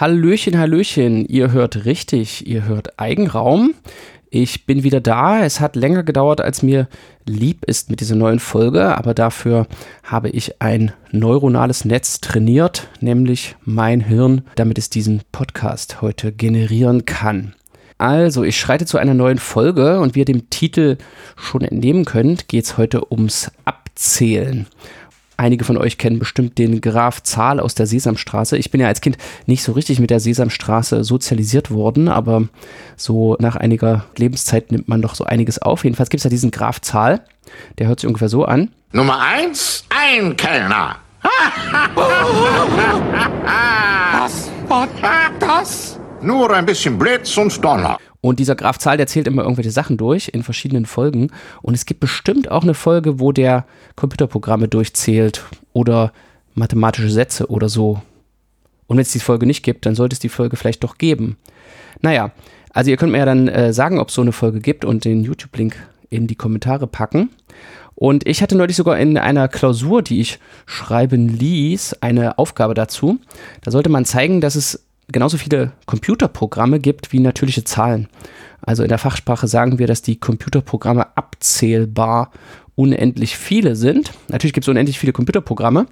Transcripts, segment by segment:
Hallöchen, Hallöchen, ihr hört richtig, ihr hört Eigenraum. Ich bin wieder da. Es hat länger gedauert, als mir lieb ist mit dieser neuen Folge, aber dafür habe ich ein neuronales Netz trainiert, nämlich mein Hirn, damit es diesen Podcast heute generieren kann. Also, ich schreite zu einer neuen Folge und wie ihr dem Titel schon entnehmen könnt, geht es heute ums Abzählen. Einige von euch kennen bestimmt den Graf Zahl aus der Sesamstraße. Ich bin ja als Kind nicht so richtig mit der Sesamstraße sozialisiert worden, aber so nach einiger Lebenszeit nimmt man doch so einiges auf. Jedenfalls gibt es ja diesen Graf Zahl, der hört sich ungefähr so an. Nummer eins, ein Kellner. Was war das? Nur ein bisschen Blitz und Donner. Und dieser Graf Zahl, der zählt immer irgendwelche Sachen durch in verschiedenen Folgen. Und es gibt bestimmt auch eine Folge, wo der Computerprogramme durchzählt oder mathematische Sätze oder so. Und wenn es die Folge nicht gibt, dann sollte es die Folge vielleicht doch geben. Naja, also ihr könnt mir ja dann äh, sagen, ob es so eine Folge gibt und den YouTube-Link in die Kommentare packen. Und ich hatte neulich sogar in einer Klausur, die ich schreiben ließ, eine Aufgabe dazu. Da sollte man zeigen, dass es genauso viele Computerprogramme gibt wie natürliche Zahlen. Also in der Fachsprache sagen wir, dass die Computerprogramme abzählbar unendlich viele sind. Natürlich gibt es unendlich viele Computerprogramme.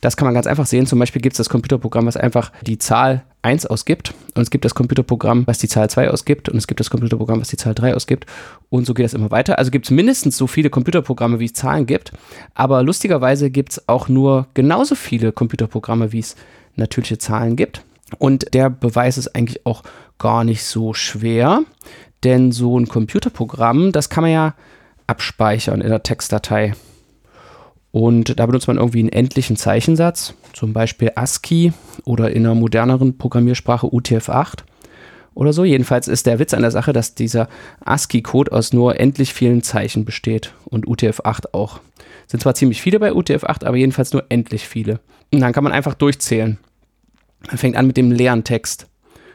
Das kann man ganz einfach sehen. Zum Beispiel gibt es das Computerprogramm, was einfach die Zahl 1 ausgibt. Und es gibt das Computerprogramm, was die Zahl 2 ausgibt. Und es gibt das Computerprogramm, was die Zahl 3 ausgibt. Und so geht das immer weiter. Also gibt es mindestens so viele Computerprogramme, wie es Zahlen gibt. Aber lustigerweise gibt es auch nur genauso viele Computerprogramme, wie es natürliche Zahlen gibt. Und der Beweis ist eigentlich auch gar nicht so schwer, denn so ein Computerprogramm, das kann man ja abspeichern in der Textdatei. Und da benutzt man irgendwie einen endlichen Zeichensatz, zum Beispiel ASCII oder in einer moderneren Programmiersprache UTF-8 oder so. Jedenfalls ist der Witz an der Sache, dass dieser ASCII-Code aus nur endlich vielen Zeichen besteht und UTF-8 auch. Sind zwar ziemlich viele bei UTF-8, aber jedenfalls nur endlich viele. Und dann kann man einfach durchzählen. Man fängt an mit dem leeren Text.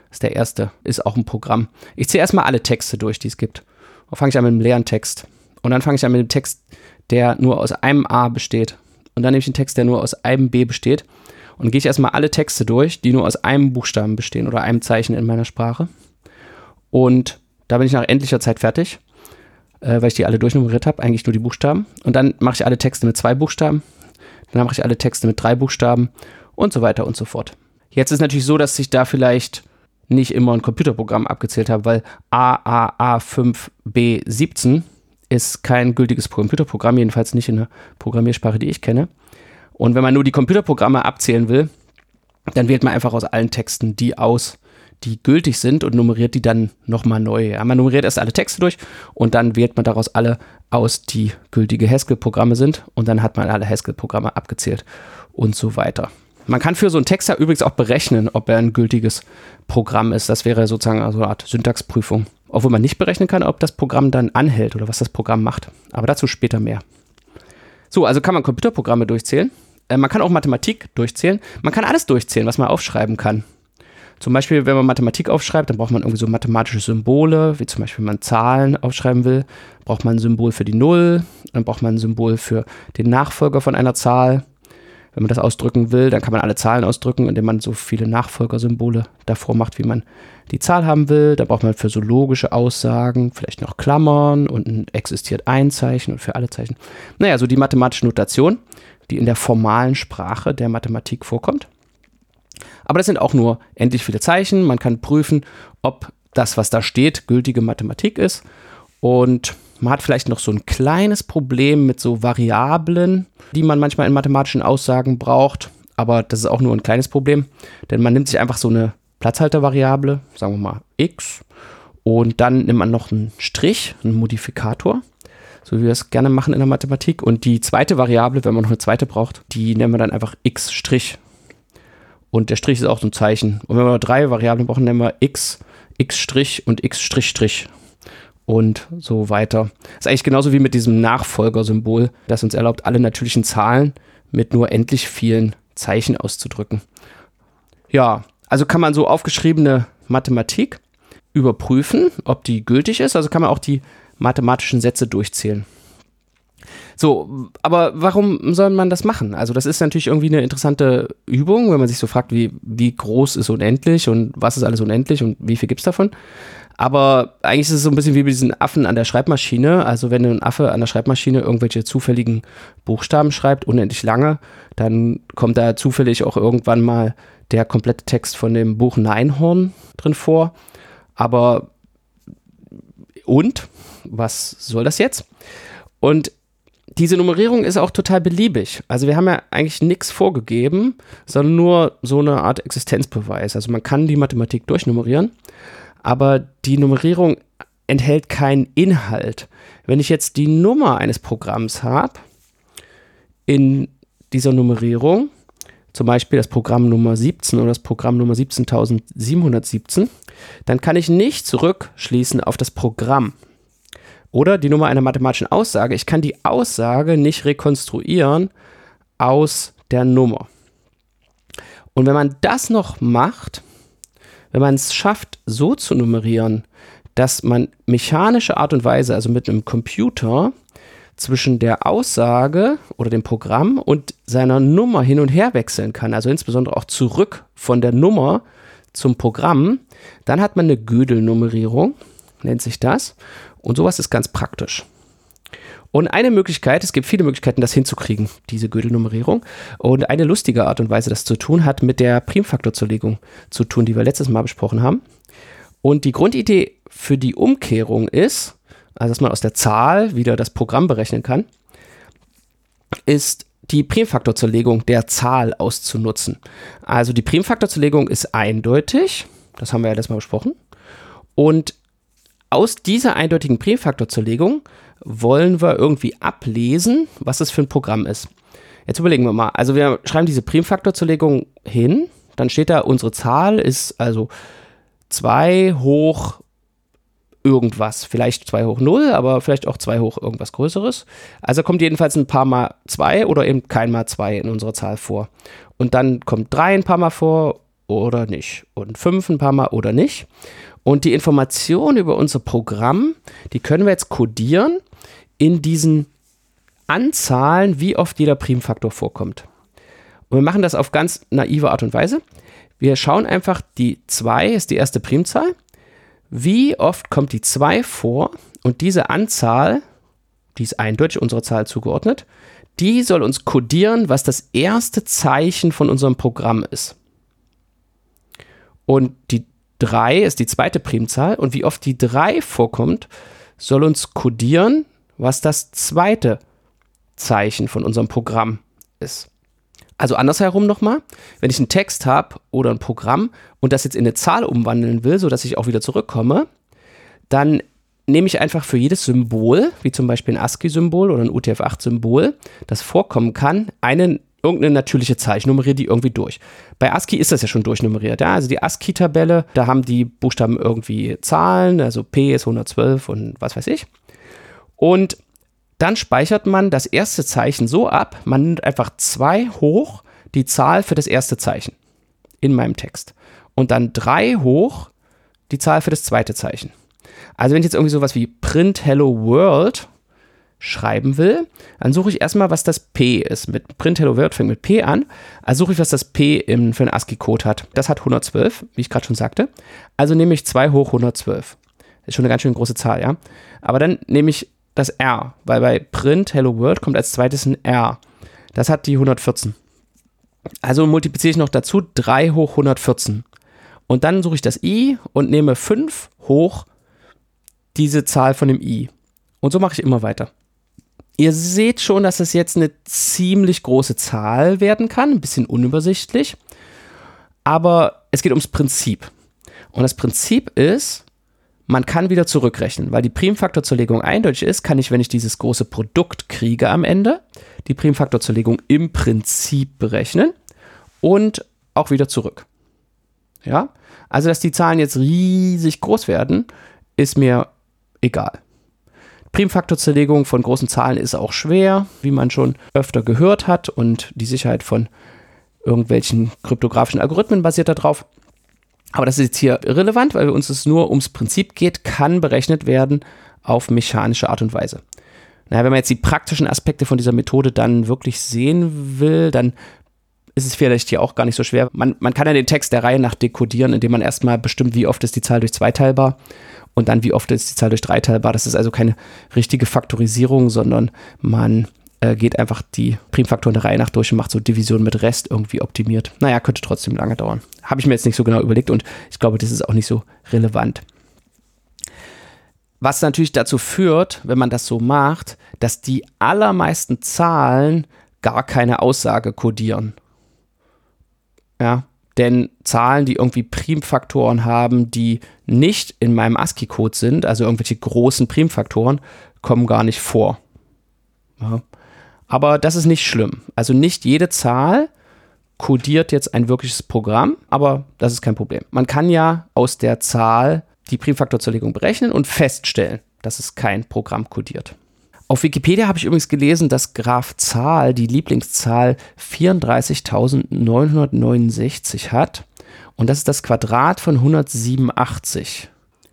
Das ist der erste. Ist auch ein Programm. Ich zähle erstmal alle Texte durch, die es gibt. Und fange ich an mit dem leeren Text. Und dann fange ich an mit dem Text, der nur aus einem A besteht. Und dann nehme ich einen Text, der nur aus einem B besteht. Und dann gehe ich erstmal alle Texte durch, die nur aus einem Buchstaben bestehen oder einem Zeichen in meiner Sprache. Und da bin ich nach endlicher Zeit fertig, äh, weil ich die alle durchnummeriert habe, eigentlich nur die Buchstaben. Und dann mache ich alle Texte mit zwei Buchstaben. Dann mache ich alle Texte mit drei Buchstaben und so weiter und so fort. Jetzt ist natürlich so, dass ich da vielleicht nicht immer ein Computerprogramm abgezählt habe, weil AAA5B17 ist kein gültiges Computerprogramm, jedenfalls nicht in der Programmiersprache, die ich kenne. Und wenn man nur die Computerprogramme abzählen will, dann wählt man einfach aus allen Texten die aus, die gültig sind und nummeriert die dann nochmal neu. Ja, man nummeriert erst alle Texte durch und dann wählt man daraus alle aus, die gültige Haskell-Programme sind und dann hat man alle Haskell-Programme abgezählt und so weiter. Man kann für so einen Texter übrigens auch berechnen, ob er ein gültiges Programm ist. Das wäre sozusagen also eine Art Syntaxprüfung. Obwohl man nicht berechnen kann, ob das Programm dann anhält oder was das Programm macht. Aber dazu später mehr. So, also kann man Computerprogramme durchzählen. Äh, man kann auch Mathematik durchzählen. Man kann alles durchzählen, was man aufschreiben kann. Zum Beispiel, wenn man Mathematik aufschreibt, dann braucht man irgendwie so mathematische Symbole, wie zum Beispiel, wenn man Zahlen aufschreiben will, braucht man ein Symbol für die Null, dann braucht man ein Symbol für den Nachfolger von einer Zahl. Wenn man das ausdrücken will, dann kann man alle Zahlen ausdrücken, indem man so viele Nachfolgersymbole davor macht, wie man die Zahl haben will. Da braucht man für so logische Aussagen vielleicht noch Klammern und existiert ein Zeichen und für alle Zeichen. Naja, so die mathematische Notation, die in der formalen Sprache der Mathematik vorkommt. Aber das sind auch nur endlich viele Zeichen. Man kann prüfen, ob das, was da steht, gültige Mathematik ist. Und man hat vielleicht noch so ein kleines Problem mit so Variablen, die man manchmal in mathematischen Aussagen braucht. Aber das ist auch nur ein kleines Problem, denn man nimmt sich einfach so eine Platzhaltervariable, sagen wir mal x, und dann nimmt man noch einen Strich, einen Modifikator, so wie wir es gerne machen in der Mathematik. Und die zweite Variable, wenn man noch eine zweite braucht, die nennen wir dann einfach x'. Und der Strich ist auch so ein Zeichen. Und wenn wir noch drei Variablen brauchen, nennen wir x, x' und x' und so weiter. Das ist eigentlich genauso wie mit diesem Nachfolgersymbol, das uns erlaubt, alle natürlichen Zahlen mit nur endlich vielen Zeichen auszudrücken. Ja, also kann man so aufgeschriebene Mathematik überprüfen, ob die gültig ist. Also kann man auch die mathematischen Sätze durchzählen. So, aber warum soll man das machen? Also das ist natürlich irgendwie eine interessante Übung, wenn man sich so fragt, wie, wie groß ist unendlich und was ist alles unendlich und wie viel gibt es davon. Aber eigentlich ist es so ein bisschen wie bei diesen Affen an der Schreibmaschine. Also wenn ein Affe an der Schreibmaschine irgendwelche zufälligen Buchstaben schreibt, unendlich lange, dann kommt da zufällig auch irgendwann mal der komplette Text von dem Buch Neinhorn drin vor. Aber und? Was soll das jetzt? Und diese Nummerierung ist auch total beliebig. Also wir haben ja eigentlich nichts vorgegeben, sondern nur so eine Art Existenzbeweis. Also man kann die Mathematik durchnummerieren, aber die Nummerierung enthält keinen Inhalt. Wenn ich jetzt die Nummer eines Programms habe in dieser Nummerierung, zum Beispiel das Programm Nummer 17 oder das Programm Nummer 17717, dann kann ich nicht zurückschließen auf das Programm. Oder die Nummer einer mathematischen Aussage. Ich kann die Aussage nicht rekonstruieren aus der Nummer. Und wenn man das noch macht, wenn man es schafft, so zu nummerieren, dass man mechanische Art und Weise, also mit einem Computer, zwischen der Aussage oder dem Programm und seiner Nummer hin und her wechseln kann, also insbesondere auch zurück von der Nummer zum Programm, dann hat man eine Gödel-Nummerierung, nennt sich das. Und sowas ist ganz praktisch. Und eine Möglichkeit, es gibt viele Möglichkeiten, das hinzukriegen, diese Gödel-Nummerierung. Und eine lustige Art und Weise, das zu tun, hat mit der Primfaktorzerlegung zu tun, die wir letztes Mal besprochen haben. Und die Grundidee für die Umkehrung ist, also dass man aus der Zahl wieder das Programm berechnen kann, ist die Primfaktorzerlegung der Zahl auszunutzen. Also die Primfaktorzerlegung ist eindeutig, das haben wir ja letztes Mal besprochen. Und aus dieser eindeutigen Primfaktorzerlegung wollen wir irgendwie ablesen, was es für ein Programm ist. Jetzt überlegen wir mal. Also wir schreiben diese Primfaktorzerlegung hin, dann steht da, unsere Zahl ist also 2 hoch irgendwas. Vielleicht 2 hoch 0, aber vielleicht auch 2 hoch irgendwas Größeres. Also kommt jedenfalls ein paar mal 2 oder eben kein mal 2 in unserer Zahl vor. Und dann kommt 3 ein paar mal vor oder nicht. Und 5 ein paar mal oder nicht. Und die Informationen über unser Programm, die können wir jetzt codieren in diesen Anzahlen, wie oft jeder Primfaktor vorkommt. Und wir machen das auf ganz naive Art und Weise. Wir schauen einfach, die 2 ist die erste Primzahl. Wie oft kommt die 2 vor? Und diese Anzahl, die ist eindeutig unserer Zahl zugeordnet, die soll uns codieren, was das erste Zeichen von unserem Programm ist. Und die 3 ist die zweite Primzahl und wie oft die 3 vorkommt, soll uns kodieren, was das zweite Zeichen von unserem Programm ist. Also andersherum nochmal, wenn ich einen Text habe oder ein Programm und das jetzt in eine Zahl umwandeln will, sodass ich auch wieder zurückkomme, dann nehme ich einfach für jedes Symbol, wie zum Beispiel ein ASCII-Symbol oder ein UTF-8-Symbol, das vorkommen kann, einen irgendeine natürliche. Ich nummeriere die irgendwie durch. Bei ASCII ist das ja schon durchnummeriert. Ja? Also die ASCII-Tabelle, da haben die Buchstaben irgendwie Zahlen, also P ist 112 und was weiß ich. Und dann speichert man das erste Zeichen so ab, man nimmt einfach zwei hoch die Zahl für das erste Zeichen in meinem Text. Und dann drei hoch die Zahl für das zweite Zeichen. Also wenn ich jetzt irgendwie sowas wie Print Hello World schreiben will, dann suche ich erstmal, was das P ist. Mit Print Hello World fängt mit P an. Also suche ich, was das P im, für einen ASCII-Code hat. Das hat 112, wie ich gerade schon sagte. Also nehme ich 2 hoch 112. Ist schon eine ganz schön große Zahl, ja. Aber dann nehme ich das R, weil bei Print Hello World kommt als zweites ein R. Das hat die 114. Also multipliziere ich noch dazu 3 hoch 114. Und dann suche ich das I und nehme 5 hoch diese Zahl von dem I. Und so mache ich immer weiter. Ihr seht schon, dass es jetzt eine ziemlich große Zahl werden kann, ein bisschen unübersichtlich. Aber es geht ums Prinzip. Und das Prinzip ist, man kann wieder zurückrechnen, weil die Primfaktorzerlegung eindeutig ist, kann ich, wenn ich dieses große Produkt kriege am Ende, die Primfaktorzerlegung im Prinzip berechnen und auch wieder zurück. Ja, also dass die Zahlen jetzt riesig groß werden, ist mir egal. Primfaktorzerlegung von großen Zahlen ist auch schwer, wie man schon öfter gehört hat und die Sicherheit von irgendwelchen kryptografischen Algorithmen basiert darauf. Aber das ist jetzt hier irrelevant, weil uns es nur ums Prinzip geht, kann berechnet werden auf mechanische Art und Weise. Naja, wenn man jetzt die praktischen Aspekte von dieser Methode dann wirklich sehen will, dann ist es vielleicht hier auch gar nicht so schwer. Man, man kann ja den Text der Reihe nach dekodieren, indem man erstmal bestimmt, wie oft ist die Zahl durch zwei teilbar und dann wie oft ist die Zahl durch drei teilbar. Das ist also keine richtige Faktorisierung, sondern man äh, geht einfach die Primfaktoren der Reihe nach durch und macht so Division mit Rest irgendwie optimiert. Naja, könnte trotzdem lange dauern. Habe ich mir jetzt nicht so genau überlegt und ich glaube, das ist auch nicht so relevant. Was natürlich dazu führt, wenn man das so macht, dass die allermeisten Zahlen gar keine Aussage kodieren. Ja, denn Zahlen, die irgendwie Primfaktoren haben, die nicht in meinem ASCII-Code sind, also irgendwelche großen Primfaktoren, kommen gar nicht vor. Ja. Aber das ist nicht schlimm. Also nicht jede Zahl kodiert jetzt ein wirkliches Programm, aber das ist kein Problem. Man kann ja aus der Zahl die Primfaktorzerlegung berechnen und feststellen, dass es kein Programm kodiert. Auf Wikipedia habe ich übrigens gelesen, dass Graf Zahl die Lieblingszahl 34.969 hat. Und das ist das Quadrat von 187.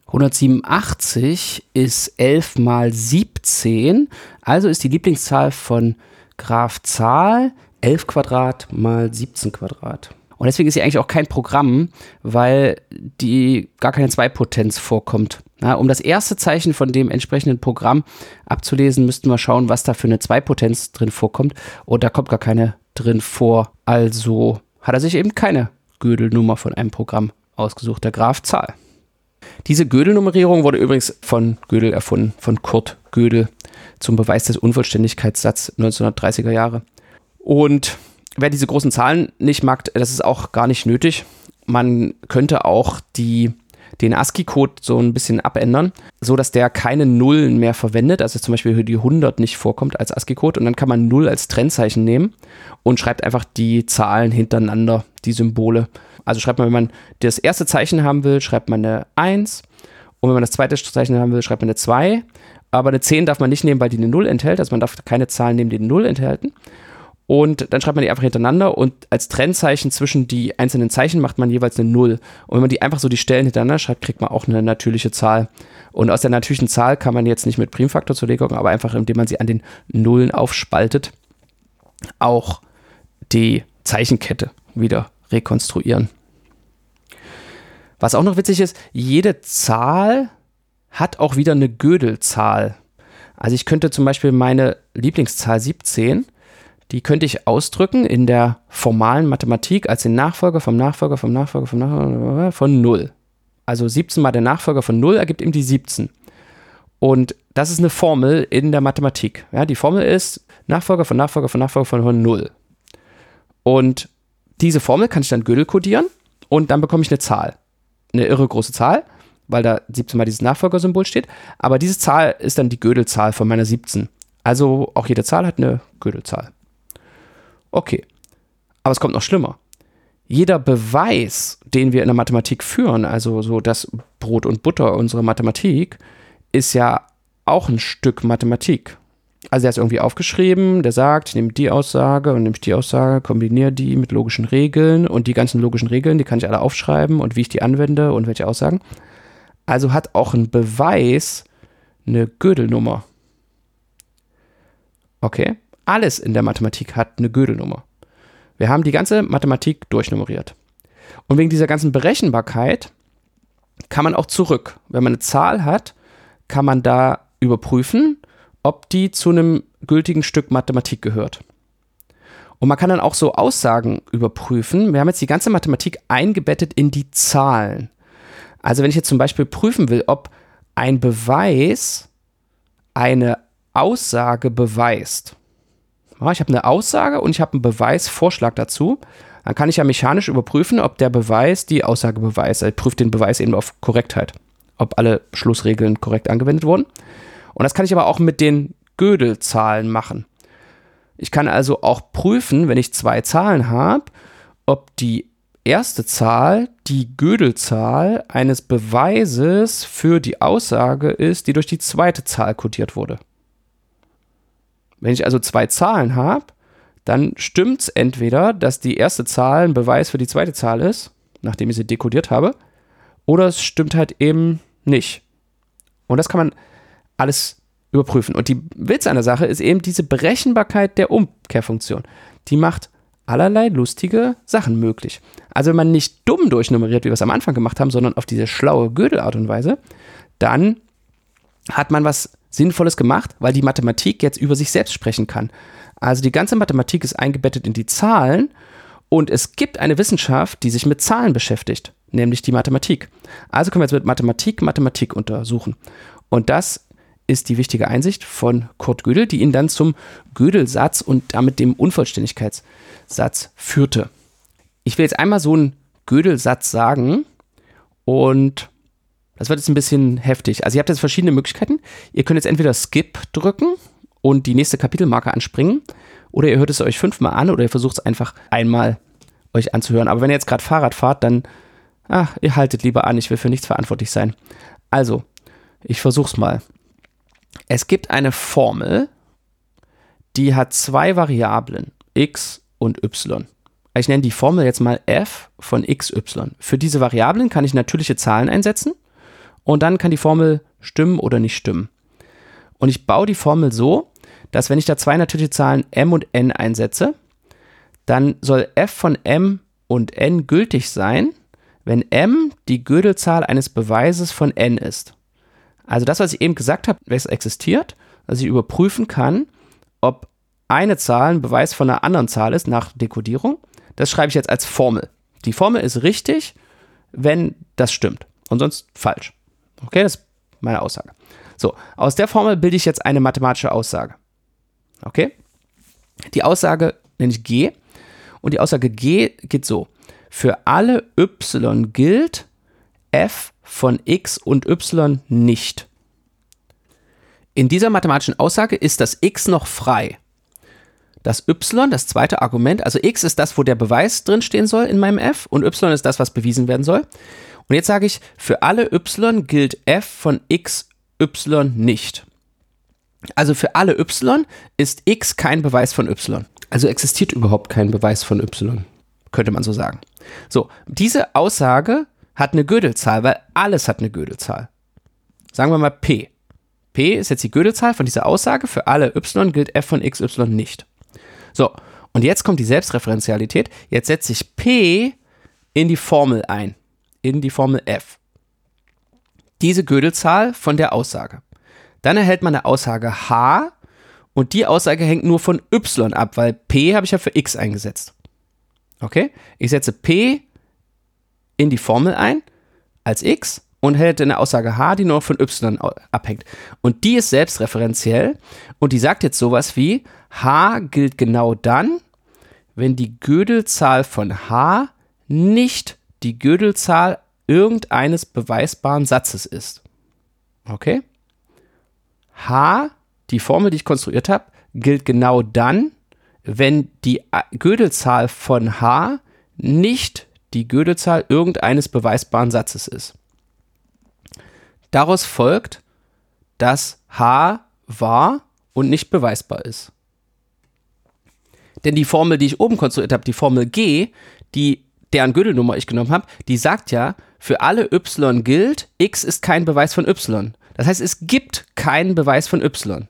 187 ist 11 mal 17, also ist die Lieblingszahl von Graf Zahl 11 Quadrat mal 17 Quadrat. Und deswegen ist sie eigentlich auch kein Programm, weil die gar keine Zweipotenz vorkommt. Na, um das erste Zeichen von dem entsprechenden Programm abzulesen, müssten wir schauen, was da für eine Zweipotenz drin vorkommt. Und da kommt gar keine drin vor. Also hat er sich eben keine Gödelnummer von einem Programm ausgesucht, der Graf Zahl. Diese Gödel-Nummerierung wurde übrigens von Gödel erfunden, von Kurt Gödel zum Beweis des Unvollständigkeitssatzes 1930er Jahre. Und wer diese großen Zahlen nicht mag, das ist auch gar nicht nötig. Man könnte auch die, den ASCII-Code so ein bisschen abändern, so dass der keine Nullen mehr verwendet, also zum Beispiel die 100 nicht vorkommt als ASCII-Code und dann kann man 0 als Trennzeichen nehmen und schreibt einfach die Zahlen hintereinander, die Symbole. Also schreibt man, wenn man das erste Zeichen haben will, schreibt man eine 1 und wenn man das zweite Zeichen haben will, schreibt man eine 2. Aber eine 10 darf man nicht nehmen, weil die eine 0 enthält. Also man darf keine Zahlen nehmen, die eine 0 enthalten. Und dann schreibt man die einfach hintereinander und als Trennzeichen zwischen die einzelnen Zeichen macht man jeweils eine Null. Und wenn man die einfach so die Stellen hintereinander schreibt, kriegt man auch eine natürliche Zahl. Und aus der natürlichen Zahl kann man jetzt nicht mit Primfaktor zur Legung, aber einfach indem man sie an den Nullen aufspaltet, auch die Zeichenkette wieder rekonstruieren. Was auch noch witzig ist, jede Zahl hat auch wieder eine Gödelzahl. Also ich könnte zum Beispiel meine Lieblingszahl 17 die könnte ich ausdrücken in der formalen Mathematik als den Nachfolger vom Nachfolger vom Nachfolger vom Nachfolger von 0. Also 17 mal der Nachfolger von 0 ergibt ihm die 17. Und das ist eine Formel in der Mathematik. Ja, die Formel ist Nachfolger von Nachfolger von Nachfolger von 0. Und diese Formel kann ich dann Gödel kodieren und dann bekomme ich eine Zahl. Eine irre große Zahl, weil da 17 mal dieses Nachfolgersymbol steht. Aber diese Zahl ist dann die Gödelzahl von meiner 17. Also auch jede Zahl hat eine Gödelzahl. Okay. Aber es kommt noch schlimmer. Jeder Beweis, den wir in der Mathematik führen, also so das Brot und Butter unserer Mathematik, ist ja auch ein Stück Mathematik. Also er ist irgendwie aufgeschrieben, der sagt, ich nehme die Aussage und nehme die Aussage, kombiniere die mit logischen Regeln und die ganzen logischen Regeln, die kann ich alle aufschreiben und wie ich die anwende und welche Aussagen. Also hat auch ein Beweis eine Gödelnummer. Okay alles in der Mathematik hat eine Gödelnummer. Wir haben die ganze Mathematik durchnummeriert. Und wegen dieser ganzen Berechenbarkeit kann man auch zurück. Wenn man eine Zahl hat, kann man da überprüfen, ob die zu einem gültigen Stück Mathematik gehört. Und man kann dann auch so Aussagen überprüfen. Wir haben jetzt die ganze Mathematik eingebettet in die Zahlen. Also wenn ich jetzt zum Beispiel prüfen will, ob ein Beweis eine Aussage beweist, ich habe eine Aussage und ich habe einen Beweisvorschlag dazu. Dann kann ich ja mechanisch überprüfen, ob der Beweis die Aussage beweist. Er prüft den Beweis eben auf Korrektheit, ob alle Schlussregeln korrekt angewendet wurden. Und das kann ich aber auch mit den Gödelzahlen machen. Ich kann also auch prüfen, wenn ich zwei Zahlen habe, ob die erste Zahl die Gödelzahl eines Beweises für die Aussage ist, die durch die zweite Zahl kodiert wurde. Wenn ich also zwei Zahlen habe, dann stimmt es entweder, dass die erste Zahl ein Beweis für die zweite Zahl ist, nachdem ich sie dekodiert habe, oder es stimmt halt eben nicht. Und das kann man alles überprüfen. Und die Witz an der Sache ist eben diese Berechenbarkeit der Umkehrfunktion. Die macht allerlei lustige Sachen möglich. Also wenn man nicht dumm durchnummeriert, wie wir es am Anfang gemacht haben, sondern auf diese schlaue Gödelart und Weise, dann hat man was Sinnvolles gemacht, weil die Mathematik jetzt über sich selbst sprechen kann. Also die ganze Mathematik ist eingebettet in die Zahlen und es gibt eine Wissenschaft, die sich mit Zahlen beschäftigt, nämlich die Mathematik. Also können wir jetzt mit Mathematik Mathematik untersuchen. Und das ist die wichtige Einsicht von Kurt Gödel, die ihn dann zum Gödelsatz und damit dem Unvollständigkeitssatz führte. Ich will jetzt einmal so einen Gödelsatz sagen und das wird jetzt ein bisschen heftig. Also ihr habt jetzt verschiedene Möglichkeiten. Ihr könnt jetzt entweder Skip drücken und die nächste Kapitelmarke anspringen oder ihr hört es euch fünfmal an oder ihr versucht es einfach einmal euch anzuhören. Aber wenn ihr jetzt gerade Fahrrad fahrt, dann ach, ihr haltet lieber an, ich will für nichts verantwortlich sein. Also, ich versuche es mal. Es gibt eine Formel, die hat zwei Variablen, x und y. Ich nenne die Formel jetzt mal f von xy. Für diese Variablen kann ich natürliche Zahlen einsetzen und dann kann die Formel stimmen oder nicht stimmen. Und ich baue die Formel so, dass wenn ich da zwei natürliche Zahlen m und n einsetze, dann soll f von m und n gültig sein, wenn m die Gödelzahl eines Beweises von n ist. Also das, was ich eben gesagt habe, welches existiert, dass ich überprüfen kann, ob eine Zahl ein Beweis von einer anderen Zahl ist nach Dekodierung, das schreibe ich jetzt als Formel. Die Formel ist richtig, wenn das stimmt und sonst falsch. Okay, das ist meine Aussage. So, aus der Formel bilde ich jetzt eine mathematische Aussage. Okay? Die Aussage nenne ich G und die Aussage G geht so. Für alle y gilt f von x und y nicht. In dieser mathematischen Aussage ist das x noch frei. Das y, das zweite Argument, also x ist das, wo der Beweis drinstehen soll in meinem f und y ist das, was bewiesen werden soll. Und jetzt sage ich, für alle y gilt f von x, y nicht. Also für alle y ist x kein Beweis von y. Also existiert überhaupt kein Beweis von y, könnte man so sagen. So, diese Aussage hat eine Gödelzahl, weil alles hat eine Gödelzahl. Sagen wir mal P. P ist jetzt die Gödelzahl von dieser Aussage. Für alle y gilt f von x, y nicht. So, und jetzt kommt die Selbstreferenzialität. Jetzt setze ich P in die Formel ein. In die Formel f. Diese Gödelzahl von der Aussage. Dann erhält man eine Aussage h und die Aussage hängt nur von y ab, weil p habe ich ja für x eingesetzt. Okay? Ich setze p in die Formel ein als x und hält eine Aussage h, die nur von y abhängt. Und die ist selbstreferenziell und die sagt jetzt sowas wie h gilt genau dann, wenn die Gödelzahl von h nicht die Gödelzahl irgendeines beweisbaren Satzes ist. Okay? h, die Formel, die ich konstruiert habe, gilt genau dann, wenn die Gödelzahl von h nicht die Gödelzahl irgendeines beweisbaren Satzes ist. Daraus folgt, dass h wahr und nicht beweisbar ist. Denn die Formel, die ich oben konstruiert habe, die Formel g, die deren Gödelnummer ich genommen habe, die sagt ja, für alle y gilt, x ist kein Beweis von y. Das heißt, es gibt keinen Beweis von y.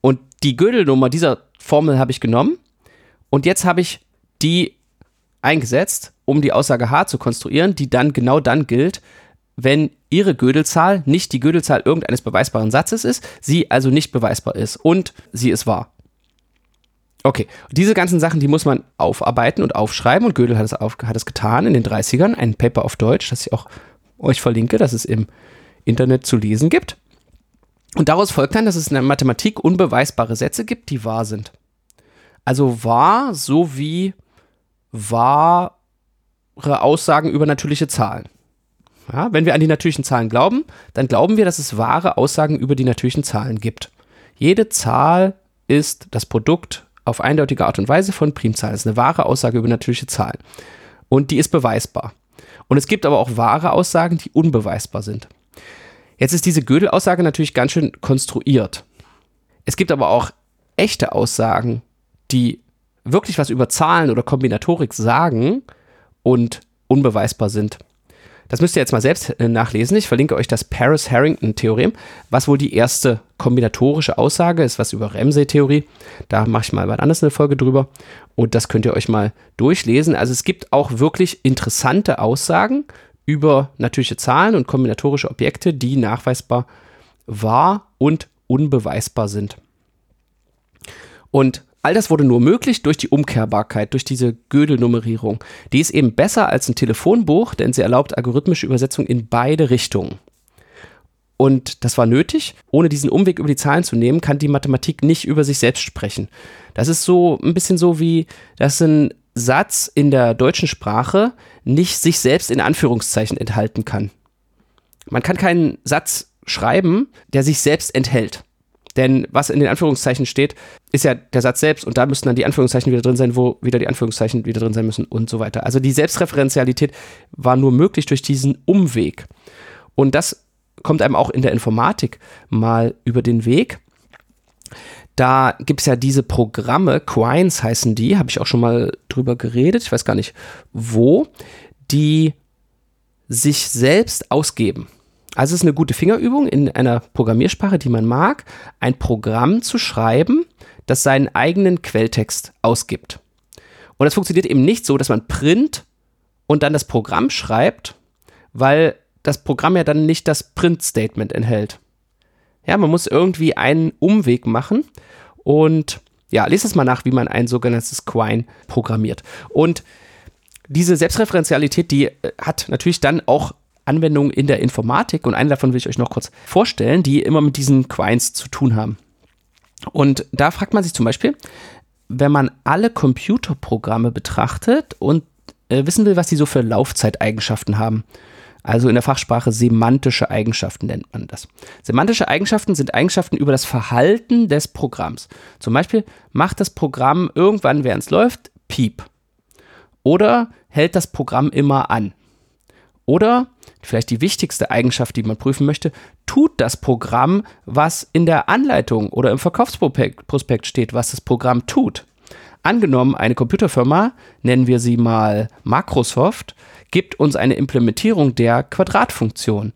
Und die Gödelnummer dieser Formel habe ich genommen und jetzt habe ich die eingesetzt, um die Aussage H zu konstruieren, die dann genau dann gilt, wenn ihre Gödelzahl nicht die Gödelzahl irgendeines beweisbaren Satzes ist, sie also nicht beweisbar ist und sie ist wahr. Okay, diese ganzen Sachen, die muss man aufarbeiten und aufschreiben und Gödel hat es, auf, hat es getan in den 30ern, ein Paper auf Deutsch, das ich auch euch verlinke, das es im Internet zu lesen gibt. Und daraus folgt dann, dass es in der Mathematik unbeweisbare Sätze gibt, die wahr sind. Also wahr sowie wahre Aussagen über natürliche Zahlen. Ja, wenn wir an die natürlichen Zahlen glauben, dann glauben wir, dass es wahre Aussagen über die natürlichen Zahlen gibt. Jede Zahl ist das Produkt auf eindeutige Art und Weise von Primzahlen. Das ist eine wahre Aussage über natürliche Zahlen. Und die ist beweisbar. Und es gibt aber auch wahre Aussagen, die unbeweisbar sind. Jetzt ist diese Gödel-Aussage natürlich ganz schön konstruiert. Es gibt aber auch echte Aussagen, die wirklich was über Zahlen oder Kombinatorik sagen und unbeweisbar sind. Das müsst ihr jetzt mal selbst äh, nachlesen. Ich verlinke euch das Paris-Harrington-Theorem, was wohl die erste kombinatorische Aussage ist, was über Ramsey-Theorie. Da mache ich mal wann anders eine Folge drüber. Und das könnt ihr euch mal durchlesen. Also es gibt auch wirklich interessante Aussagen über natürliche Zahlen und kombinatorische Objekte, die nachweisbar wahr und unbeweisbar sind. Und all das wurde nur möglich durch die Umkehrbarkeit, durch diese Gödel-Nummerierung. Die ist eben besser als ein Telefonbuch, denn sie erlaubt algorithmische Übersetzung in beide Richtungen. Und das war nötig. Ohne diesen Umweg über die Zahlen zu nehmen, kann die Mathematik nicht über sich selbst sprechen. Das ist so ein bisschen so wie, dass ein Satz in der deutschen Sprache nicht sich selbst in Anführungszeichen enthalten kann. Man kann keinen Satz schreiben, der sich selbst enthält. Denn was in den Anführungszeichen steht, ist ja der Satz selbst und da müssten dann die Anführungszeichen wieder drin sein, wo wieder die Anführungszeichen wieder drin sein müssen und so weiter. Also die Selbstreferenzialität war nur möglich durch diesen Umweg. Und das kommt einem auch in der Informatik mal über den Weg. Da gibt es ja diese Programme, Quines heißen die, habe ich auch schon mal drüber geredet, ich weiß gar nicht wo, die sich selbst ausgeben. Also es ist eine gute Fingerübung in einer Programmiersprache, die man mag, ein Programm zu schreiben, das seinen eigenen Quelltext ausgibt. Und das funktioniert eben nicht so, dass man print und dann das Programm schreibt, weil das Programm ja dann nicht das Print-Statement enthält. Ja, man muss irgendwie einen Umweg machen und ja, lest es mal nach, wie man ein sogenanntes Quine programmiert. Und diese Selbstreferenzialität, die äh, hat natürlich dann auch Anwendungen in der Informatik und eine davon will ich euch noch kurz vorstellen, die immer mit diesen Quines zu tun haben. Und da fragt man sich zum Beispiel, wenn man alle Computerprogramme betrachtet und äh, wissen will, was die so für Laufzeiteigenschaften haben. Also in der Fachsprache semantische Eigenschaften nennt man das. Semantische Eigenschaften sind Eigenschaften über das Verhalten des Programms. Zum Beispiel macht das Programm irgendwann, während es läuft, Piep. Oder hält das Programm immer an. Oder vielleicht die wichtigste Eigenschaft, die man prüfen möchte, tut das Programm, was in der Anleitung oder im Verkaufsprospekt steht, was das Programm tut. Angenommen, eine Computerfirma, nennen wir sie mal Microsoft, gibt uns eine Implementierung der Quadratfunktion.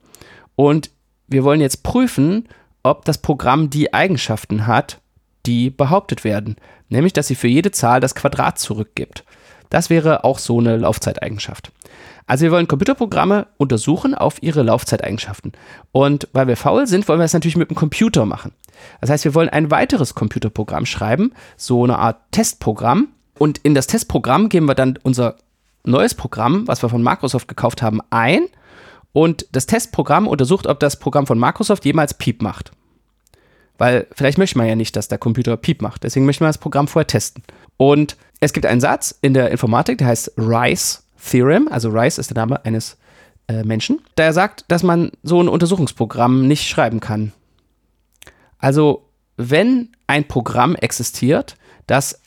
Und wir wollen jetzt prüfen, ob das Programm die Eigenschaften hat, die behauptet werden, nämlich dass sie für jede Zahl das Quadrat zurückgibt. Das wäre auch so eine Laufzeiteigenschaft. Also wir wollen Computerprogramme untersuchen auf ihre Laufzeiteigenschaften. Und weil wir faul sind, wollen wir es natürlich mit dem Computer machen. Das heißt, wir wollen ein weiteres Computerprogramm schreiben, so eine Art Testprogramm. Und in das Testprogramm geben wir dann unser neues Programm, was wir von Microsoft gekauft haben, ein. Und das Testprogramm untersucht, ob das Programm von Microsoft jemals Piep macht. Weil vielleicht möchte man ja nicht, dass der Computer Piep macht. Deswegen möchte man das Programm vorher testen. Und es gibt einen Satz in der Informatik, der heißt Rice Theorem, also Rice ist der Name eines äh, Menschen, der sagt, dass man so ein Untersuchungsprogramm nicht schreiben kann. Also, wenn ein Programm existiert, das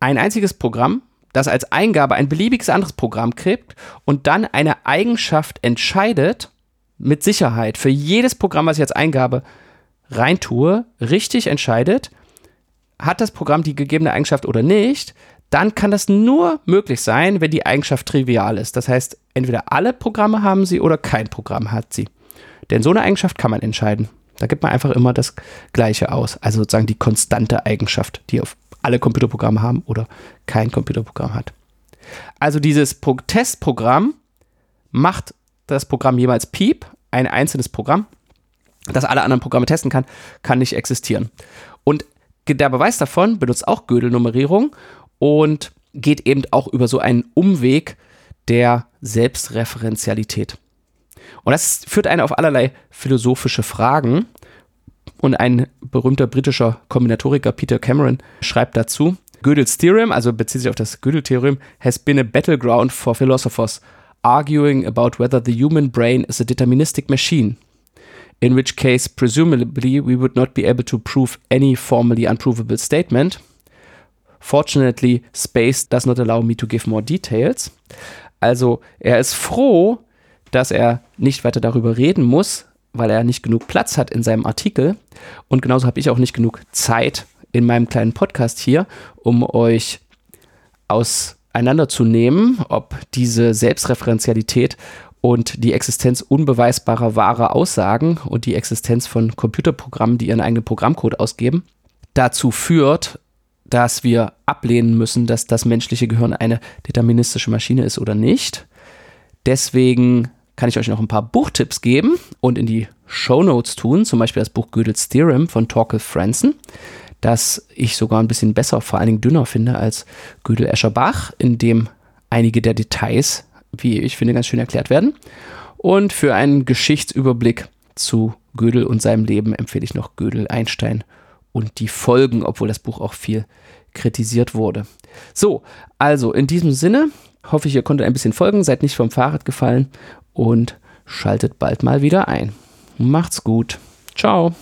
ein einziges Programm, das als Eingabe ein beliebiges anderes Programm kriegt und dann eine Eigenschaft entscheidet, mit Sicherheit für jedes Programm, was ich als Eingabe reintue, richtig entscheidet, hat das Programm die gegebene Eigenschaft oder nicht, dann kann das nur möglich sein, wenn die Eigenschaft trivial ist. Das heißt, entweder alle Programme haben sie oder kein Programm hat sie. Denn so eine Eigenschaft kann man entscheiden. Da gibt man einfach immer das Gleiche aus. Also sozusagen die konstante Eigenschaft, die auf alle Computerprogramme haben oder kein Computerprogramm hat. Also dieses Testprogramm macht das Programm jemals Piep, ein einzelnes Programm, das alle anderen Programme testen kann, kann nicht existieren. Und der Beweis davon benutzt auch Gödel-Nummerierung und geht eben auch über so einen Umweg der Selbstreferenzialität. Und das führt einen auf allerlei philosophische Fragen. Und ein berühmter britischer Kombinatoriker Peter Cameron schreibt dazu, Gödel's Theorem, also bezieht sich auf das Gödel-Theorem, has been a battleground for philosophers arguing about whether the human brain is a deterministic machine, in which case presumably we would not be able to prove any formally unprovable statement. Fortunately, space does not allow me to give more details. Also er ist froh, dass er nicht weiter darüber reden muss, weil er nicht genug Platz hat in seinem Artikel. Und genauso habe ich auch nicht genug Zeit in meinem kleinen Podcast hier, um euch auseinanderzunehmen, ob diese Selbstreferenzialität und die Existenz unbeweisbarer wahrer Aussagen und die Existenz von Computerprogrammen, die ihren eigenen Programmcode ausgeben, dazu führt, dass wir ablehnen müssen, dass das menschliche Gehirn eine deterministische Maschine ist oder nicht. Deswegen kann ich euch noch ein paar Buchtipps geben und in die Show Notes tun, zum Beispiel das Buch Gödel's Theorem von Torkel Franzen, das ich sogar ein bisschen besser, vor allen Dingen dünner finde als Gödel Escherbach, in dem einige der Details, wie ich finde, ganz schön erklärt werden. Und für einen Geschichtsüberblick zu Gödel und seinem Leben empfehle ich noch Gödel Einstein und die Folgen, obwohl das Buch auch viel kritisiert wurde. So, also in diesem Sinne hoffe ich, ihr konntet ein bisschen folgen, seid nicht vom Fahrrad gefallen und schaltet bald mal wieder ein. Macht's gut. Ciao.